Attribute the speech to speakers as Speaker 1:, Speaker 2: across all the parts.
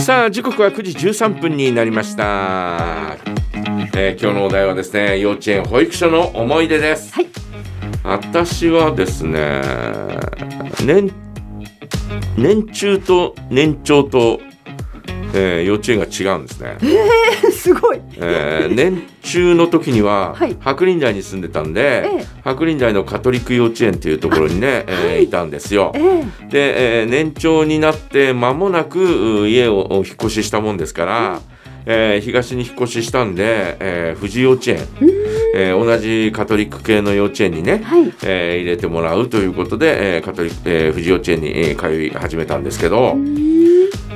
Speaker 1: さあ時刻は9時13分になりました、えー今日のお題はですね幼稚園保育所の思い出です、
Speaker 2: はい。
Speaker 1: 私はですね年年中と年長と、えー幼稚園が違うんですね、
Speaker 2: すごい。
Speaker 1: えー年中の時には、
Speaker 2: はい。
Speaker 1: 白林台に住んでたんで、
Speaker 2: ええ。
Speaker 1: 白林台のカトリック幼稚園っていうところにね、えーい。たんですよ。
Speaker 2: ええ。
Speaker 1: で、えー年長になって間もなくう家をお引っ越ししたもんですから、えー東に引っ越ししたんで、えー富士幼稚園、えー同じカトリック系の幼稚園にね、
Speaker 2: はい。
Speaker 1: えー入れてもらうということで、えーカトリック、えー富士幼稚園に、えー通い始めたんですけど、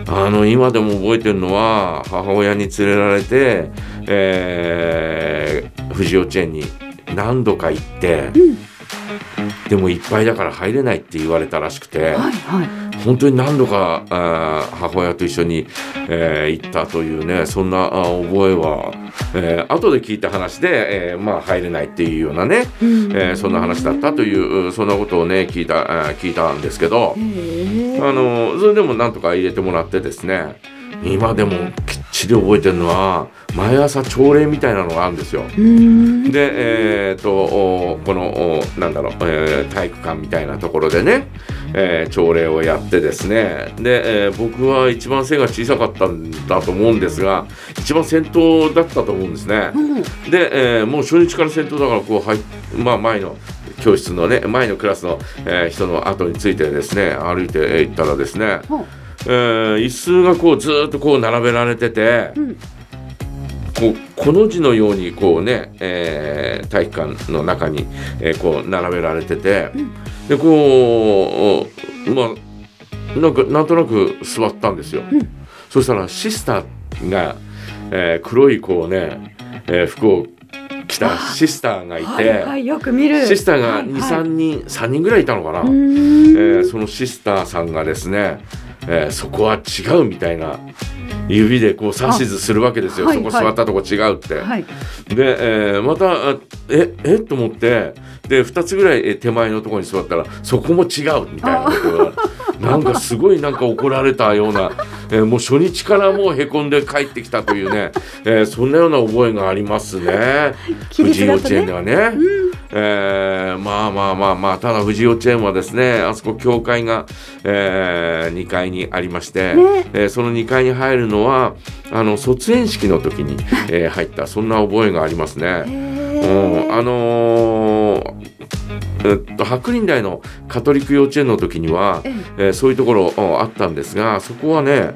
Speaker 1: あの今でも覚えてるのは母親に連れられて、えー富士幼稚園に何度か行って、でもいっぱいだから入れないって言われたらしくて。
Speaker 2: はいはい。
Speaker 1: 本当に何度か母親と一緒に、えー行ったというねそんなあ覚えは、えー後で聞いた話で、えーまあ入れないっていうようなね、
Speaker 2: うん
Speaker 1: えーそんな話だったというそんなことをね聞いた聞いたんですけど、あのそれでもなんとか入れてもらってですね今でもきっちり覚えてるのは毎朝朝礼みたいなのがあるんですよ。
Speaker 2: うん。
Speaker 1: で、えー、とおこのおなんだろう、えー体育館みたいなところでね、えー朝礼をやってですねで、えー僕は一番背が小さかったんだと思うんですが一番先頭だったと思うんですね。
Speaker 2: うん
Speaker 1: で、えーもう初日から先頭だからこう入っまあ前の教室のね前のクラスの、えー人の後についてですね歩いて行ったらですね、
Speaker 2: ほう
Speaker 1: えー椅子がこうずーっとこう並べられてて。
Speaker 2: うん
Speaker 1: こうこの字のようにこうね、えー体育館の中に、えーこう並べられてて、でこうまあなんかなんとなく座ったんですよ。
Speaker 2: うん
Speaker 1: そしたらシスターが、えー黒いこうね、えー服を着たシスターがいて、
Speaker 2: はいはいよく見る。
Speaker 1: シスターが
Speaker 2: はい
Speaker 1: 2、
Speaker 2: はい
Speaker 1: 3人3人ぐらいいたのかな。え
Speaker 2: ん
Speaker 1: ーそのシスターさんがですね、えーそこは違うみたいな指でこう指図するわけですよ、
Speaker 2: あはい。
Speaker 1: そこ座ったとこ違うって。
Speaker 2: はい。
Speaker 1: で、えーまたあええ？と思って。で2つぐらいえ手前のところに座ったらそこも違うみたいなことが。なんかすごいなんか怒られたような、えーもう初日からもうへこんで帰ってきたというね、えーそんなような覚えがありますね。
Speaker 2: 規
Speaker 1: 富士幼稚園ではね。えーまあまあまあまあただ富士幼稚園はですねあそこ教会が、え2階にありまして、
Speaker 2: ね。
Speaker 1: えーその2階に入るのはあの卒園式の時に、えー入ったそんな覚えがありますね。
Speaker 2: へ
Speaker 1: うん、あのーえっと白林台のカトリック幼稚園の時には、
Speaker 2: え。
Speaker 1: えーそういうところうんあったんですがそこはね、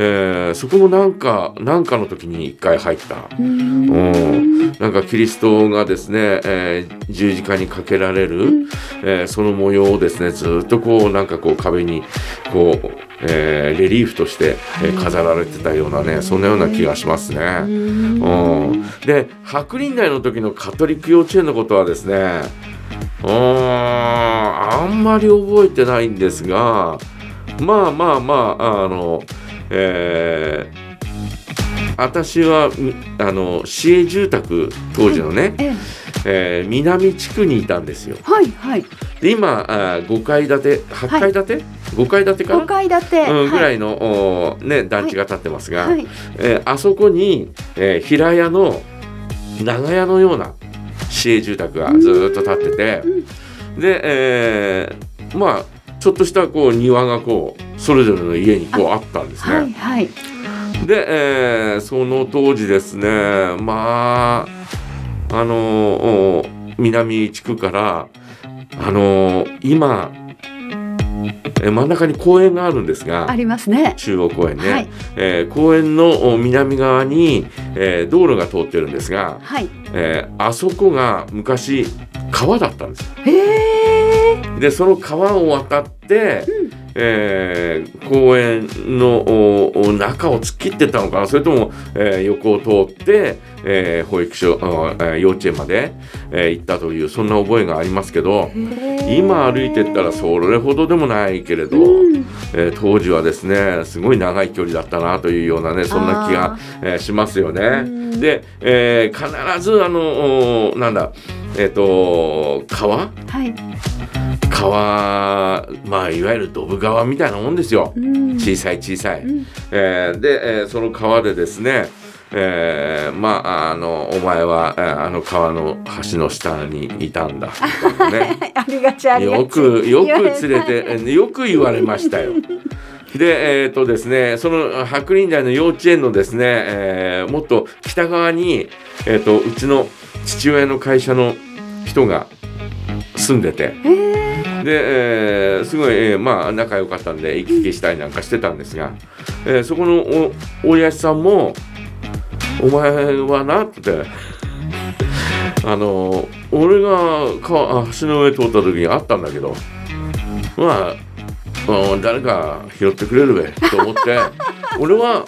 Speaker 1: えーそこもなんかなんかの時に一回入った。
Speaker 2: うん、
Speaker 1: なんかキリストがですね、えー十字架にかけられる、えーその模様をですねずっとこうなんかこう壁にこう、えーレリーフとして、えー飾られてたようなねそんなような気がしますね。うん、で白林台の時のカトリック幼稚園のことはですねうんあんまり覚えてないんですがまあまあまああのえー私はみあの市営住宅当時のね、
Speaker 2: ええ
Speaker 1: えー南地区にいたんですよ。
Speaker 2: はいはい。
Speaker 1: で今あ5階建て8階建て、5階建てかな？
Speaker 2: 五階建て。
Speaker 1: うん、ぐら
Speaker 2: い。
Speaker 1: いの、おね、団地が建ってますが、
Speaker 2: はい。
Speaker 1: えーあそこに、えー平屋の長屋のような市営住宅がずーっと建ってて、で、えーまあちょっとしたこう庭がこうそれぞれの家にこうあったんですね。
Speaker 2: はいはい。
Speaker 1: で、えーその当時ですねまああのお南地区からあの今え真ん中に公園があるんですが
Speaker 2: ありますね。
Speaker 1: 中央公園ね、
Speaker 2: はい
Speaker 1: えー公園のお南側に、えー道路が通ってるんですが、
Speaker 2: はい。
Speaker 1: えーあそこが昔川だったんですよ
Speaker 2: へえ。
Speaker 1: でその川を渡って、えー公園の中を突っ切ってったのかな？それとも、えー横を通って、えー保育所、あえー幼稚園まで、えー行ったというそんな覚えがありますけど今歩いてったらそれほどでもないけれど、
Speaker 2: うん。
Speaker 1: えー当時はですねすごい長い距離だったなというようなねそんな気が、えーしますよね。
Speaker 2: うん。
Speaker 1: で、えー必ずあのおなんだえっ、と川？
Speaker 2: はい。
Speaker 1: 川まあいわゆるドブ川みたいなもんですよ。
Speaker 2: うん。
Speaker 1: 小さい小さい、
Speaker 2: うん。
Speaker 1: えーで、えーその川でですねえーまああのお前は、えーあの川の橋の下にいたんだ。みたいなね。
Speaker 2: ありがちありがち。
Speaker 1: よくよく連れてえーよく言われましたよ。でえっ、とですねその白林台の幼稚園のですね、えーもっと北側に、えー、とうちの父親の会社の人が住んでて。
Speaker 2: えー
Speaker 1: で、えーすごい、えーまあ仲良かったんで行き来したりなんかしてたんですが、えーそこのお親父さんも「お前はな」って「あの俺が川あ橋の上通った時にあったんだけどまあうん誰か拾ってくれるべ」と思って俺は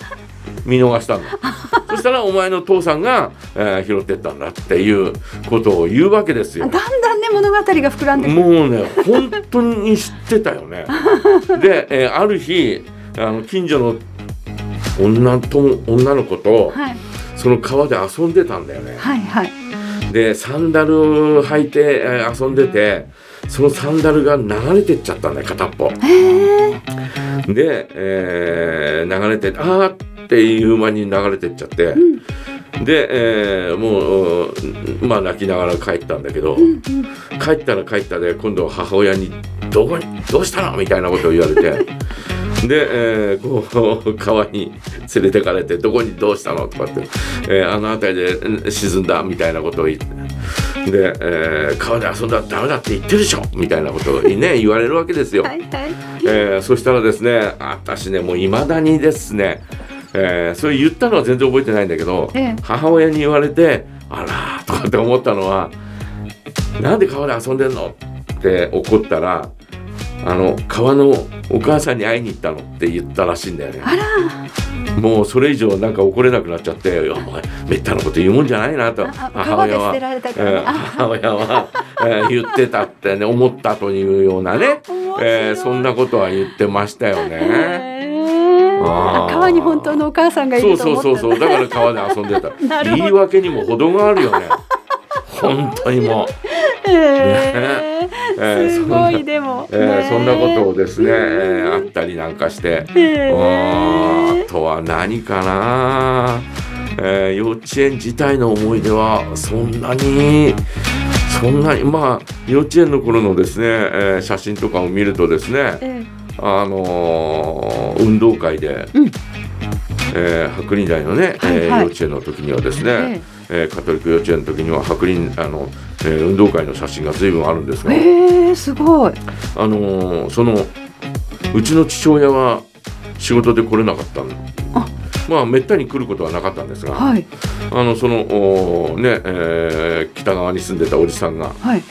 Speaker 1: 見逃したんだ。そしたらお前の父さんが、えー拾ってったんだっていうことを言うわけですよ
Speaker 2: だん。だんね物語が膨らんで
Speaker 1: もうね本当に知ってたよね。で、えーある日あの近所の女と女の子と
Speaker 2: はい
Speaker 1: その川で遊んでたんだよね。
Speaker 2: はいはい
Speaker 1: でサンダル履いて、えー遊んでてそのサンダルが流れてっちゃったんだよ片っぽ。で、えー流れてあーっていう間に流れてっちゃって、で、えーもううんまあ泣きながら帰ったんだけど、帰ったら帰ったで今度は母親に「どこにどうしたの?」みたいなことを言われて で、えーこう川に連れてかれて「どこにどうしたの?」とかって、えーあの辺りでうん沈んだ」みたいなことを言って。で、えー川で遊んだらダメだって言ってるでしょ？みたいなことをね 言われるわけですよ。
Speaker 2: はいはい
Speaker 1: えーそしたらですね私ねもういまだにですね、えーそれ言ったのは全然覚えてないんだけど、
Speaker 2: ええ
Speaker 1: 母親に言われて「あら」とかって思ったのは「なんで川で遊んでんの?」って怒ったら「あの川のお母さんに会いに行ったの」って言ったらしいんだよね。
Speaker 2: あら
Speaker 1: もうそれ以上なんか怒れなくなっちゃって「いやお前めったなこと言うもんじゃないな」と母親は母親は、えー言ってたってね思ったというようなね、えーそんなことは言ってましたよね。
Speaker 2: 川に本当のお母さんがい
Speaker 1: そう
Speaker 2: ると思った
Speaker 1: そうそうそうだから川で遊んでた。言い訳にも程があるよね。本当にもう、
Speaker 2: へ
Speaker 1: えー。
Speaker 2: ー。すごいでも、
Speaker 1: えーそんなことをですね、えーあったりなんかして、
Speaker 2: へ
Speaker 1: う
Speaker 2: ー
Speaker 1: あとは何かな、えー幼稚園自体の思い出はそんなにそんなにまあ幼稚園の頃のですね、えー写真とかを見るとですね、
Speaker 2: え
Speaker 1: あのー運動会で、
Speaker 2: うん。
Speaker 1: えー白林台のね、
Speaker 2: はいはい。
Speaker 1: えー幼稚園の時にはですね、
Speaker 2: え
Speaker 1: え。ーカトリック幼稚園の時には白林あの、えー運動会の写真が随分あるんですが、
Speaker 2: ええー、すごい。
Speaker 1: あのーそのうちの父親は仕事で来れなかったの
Speaker 2: あ。
Speaker 1: まあめったに来ることはなかったんですが、
Speaker 2: はい。
Speaker 1: あのそのね、えー北側に住んでたおじさんが
Speaker 2: はい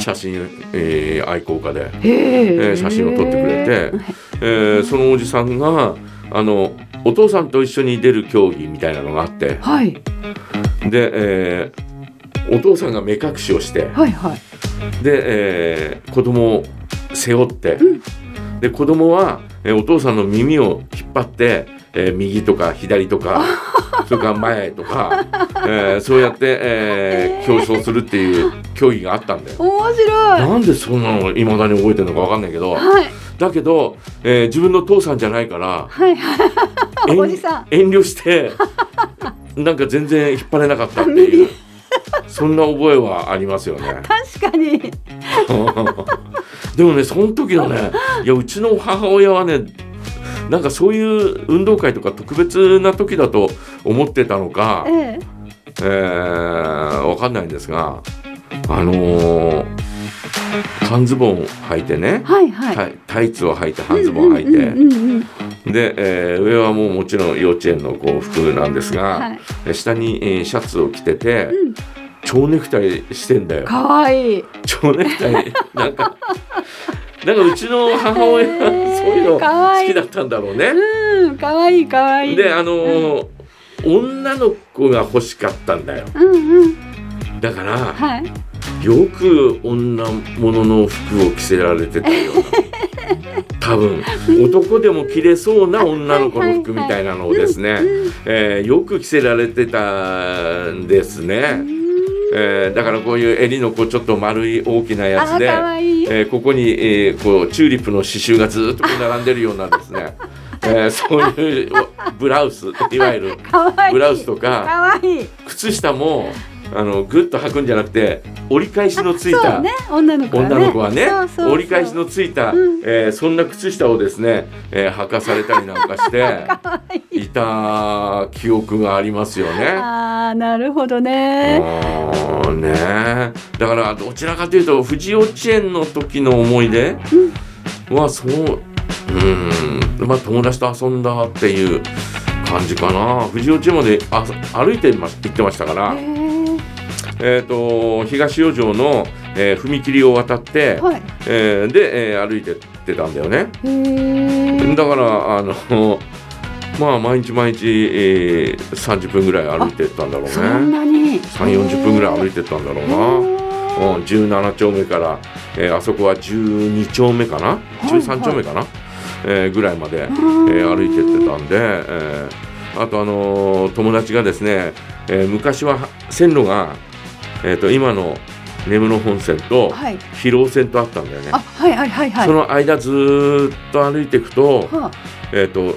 Speaker 1: 写真、えー愛好家で、えー写真を撮ってくれて、えーそのおじさんがあのお父さんと一緒に出る競技みたいなのがあって
Speaker 2: はい。
Speaker 1: で、えーお父さんが目隠しをして
Speaker 2: はいはい。
Speaker 1: で、えー子供を背負って、
Speaker 2: うん。
Speaker 1: で子供は、えーお父さんの耳を引っ張って、えー右とか左とか それから前とか、えーそうやって、えー競争するっていう競技があったんだよ。
Speaker 2: 面白い。
Speaker 1: なんでそんなの未だに覚えてるのかわかんないけど
Speaker 2: はい。
Speaker 1: だけど、えー自分の父さんじゃないから
Speaker 2: はい。はい
Speaker 1: 遠
Speaker 2: おじさん。
Speaker 1: 遠慮して なんか全然引っ張れなかったっていう そんな覚えはありますよね。
Speaker 2: 確かに。
Speaker 1: でもねその時のねいやうちの母親はねなんかそういう運動会とか特別な時だと思ってたのか、
Speaker 2: ええ。
Speaker 1: えー、わかんないんですがあのー半ズボンを履いてね、
Speaker 2: はいはい。
Speaker 1: タイタイツを履いて半ズボンを履いて、
Speaker 2: うんうんうんうん
Speaker 1: で、えー上はもうもちろん幼稚園のこう服なんですが、
Speaker 2: はい。
Speaker 1: え下に、えーシャツを着てて、
Speaker 2: うん。
Speaker 1: 蝶ネクタイしてんだよ。
Speaker 2: かわいい。
Speaker 1: 蝶ネクタイなんかなんかうちの母親はそういうの 好きだったんだろうね。
Speaker 2: うんかわいいかわい。い
Speaker 1: であのー女の子が欲しかったんだよ。
Speaker 2: うんうん。
Speaker 1: だから
Speaker 2: はい。
Speaker 1: よく女物の服を着せられてたような。多分。男でも着れそうな女の子の服みたいなのをですね、えーよく着せられてたんですね。えーだからこういう襟のこうちょっと丸い大きなやつ
Speaker 2: あ、
Speaker 1: で、
Speaker 2: い
Speaker 1: えーここに、えーこうチューリップの刺繍がずっと並んでるようなですね、えーそういうブラウスいわゆるブラウスとか靴下もあのグッと履くんじゃなくて折り返しのついた、
Speaker 2: ね。女の子はね。
Speaker 1: 女の子はね折り返しのついた、
Speaker 2: うん。
Speaker 1: えーそんな靴下をですね、えー履かされたりなんかして
Speaker 2: い
Speaker 1: い。た記憶がありますよね。
Speaker 2: ああなるほどね。
Speaker 1: ね。えだからどちらかというと富士幼稚園の時の思い出はそううん。まあ友達と遊んだっていう感じかな。富士幼稚園まであ歩いてま行ってましたから、えー、と東四条の、えー踏切を渡って、
Speaker 2: はい。
Speaker 1: えーで、えー歩いてってたんだよね。だからあの まあ毎日毎日、えー30分ぐらい歩いてったんだろうね。
Speaker 2: そんなに
Speaker 1: ？3 4 0分ぐらい歩いてったんだろうな。
Speaker 2: な
Speaker 1: うん、17丁目から、えーあそこは12丁目かな、
Speaker 2: い
Speaker 1: 13丁目かな、えーぐらいまで、えー歩いてってたんで、えーあと、あのー友達がですね、えー昔は線路が、えー、と今の根室本線と
Speaker 2: はい。
Speaker 1: 広尾線とあったんだよね。
Speaker 2: あはいはいはいはい。
Speaker 1: その間ずーっと歩いていくと,、
Speaker 2: は
Speaker 1: えーと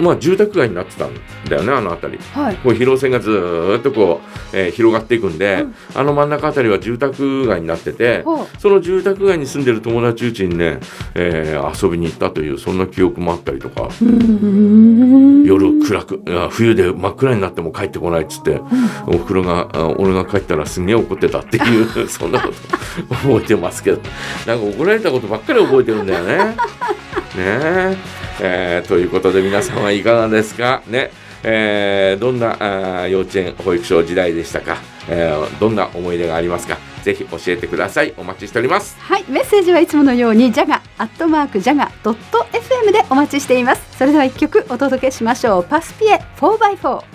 Speaker 1: まあ、住宅街になってたんだよねあの辺り。
Speaker 2: はい。
Speaker 1: こう広線がずーっとこう、えー広がっていくんで、
Speaker 2: うん。
Speaker 1: あの真ん中あたりは住宅街になってて、
Speaker 2: は
Speaker 1: その住宅街に住んでる友達うちにね、えー遊びに行ったというそんな記憶もあったりとか、夜暗く冬で真っ暗になっても帰ってこないっつって、おふくろがあ俺が帰ったらすんげえ怒ってたっていう そんなこと覚えてますけどなんか怒られたことばっかり覚えてるんだよね。ね。ええーということで皆さんはいかがですか？ね。えーどんなあー幼稚園保育所時代でしたか、えーどんな思い出がありますかぜひ教えてくださいお待ちしております
Speaker 2: はい、メッセージはいつものようにジャガアットマークジャガドット FM でお待ちしています。それでは一曲お届けしましょう。パスピエ 4x4